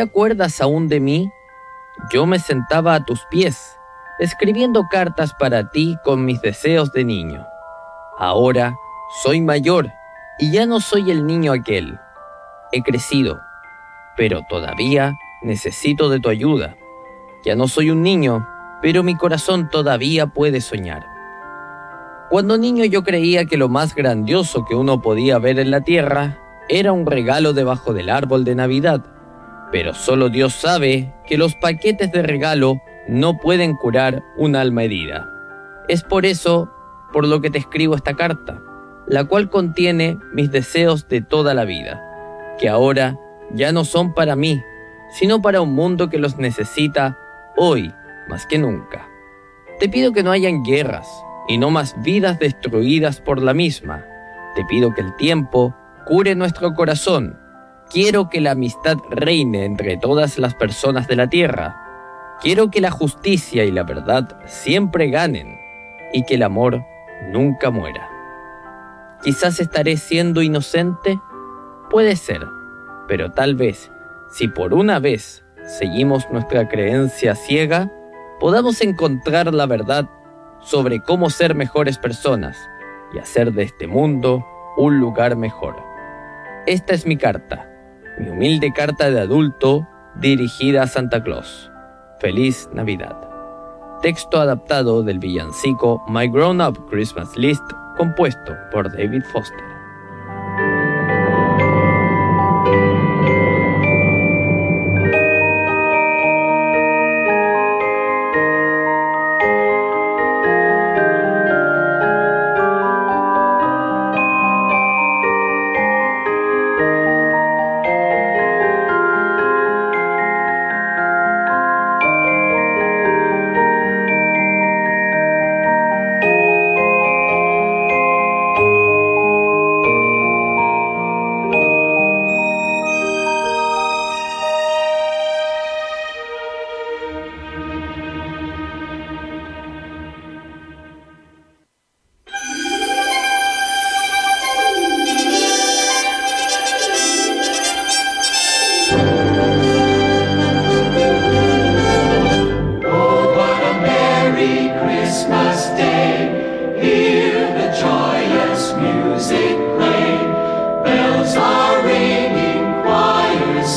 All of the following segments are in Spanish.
acuerdas aún de mí? Yo me sentaba a tus pies, escribiendo cartas para ti con mis deseos de niño. Ahora soy mayor y ya no soy el niño aquel. He crecido, pero todavía necesito de tu ayuda. Ya no soy un niño, pero mi corazón todavía puede soñar. Cuando niño yo creía que lo más grandioso que uno podía ver en la tierra era un regalo debajo del árbol de Navidad, pero solo Dios sabe que los paquetes de regalo no pueden curar un alma herida. Es por eso por lo que te escribo esta carta, la cual contiene mis deseos de toda la vida, que ahora ya no son para mí, sino para un mundo que los necesita hoy más que nunca. Te pido que no hayan guerras y no más vidas destruidas por la misma. Te pido que el tiempo cure nuestro corazón. Quiero que la amistad reine entre todas las personas de la tierra. Quiero que la justicia y la verdad siempre ganen y que el amor nunca muera. Quizás estaré siendo inocente, puede ser, pero tal vez, si por una vez seguimos nuestra creencia ciega, podamos encontrar la verdad sobre cómo ser mejores personas y hacer de este mundo un lugar mejor. Esta es mi carta, mi humilde carta de adulto dirigida a Santa Claus. Feliz Navidad. Texto adaptado del villancico My Grown Up Christmas List compuesto por David Foster.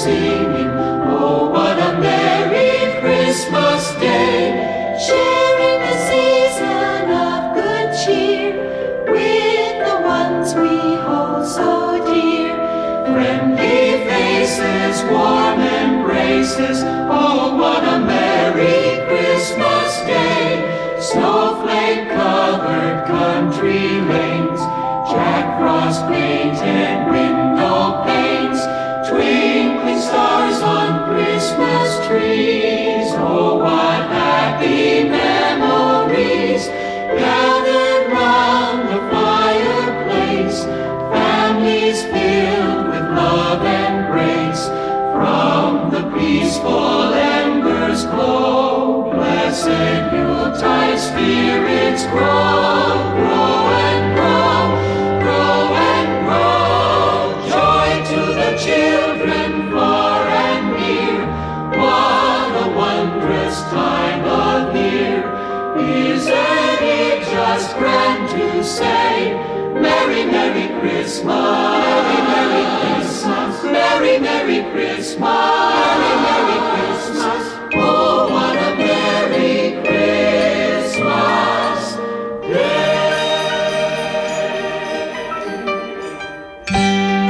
singing, Oh, what a Merry Christmas Day! Sharing the season of good cheer with the ones we hold so dear. Friendly faces, warm embraces, Oh, what a Merry Christmas Day! Snowflake covered country lanes, Jack Frost painted. Merry, Merry Christmas.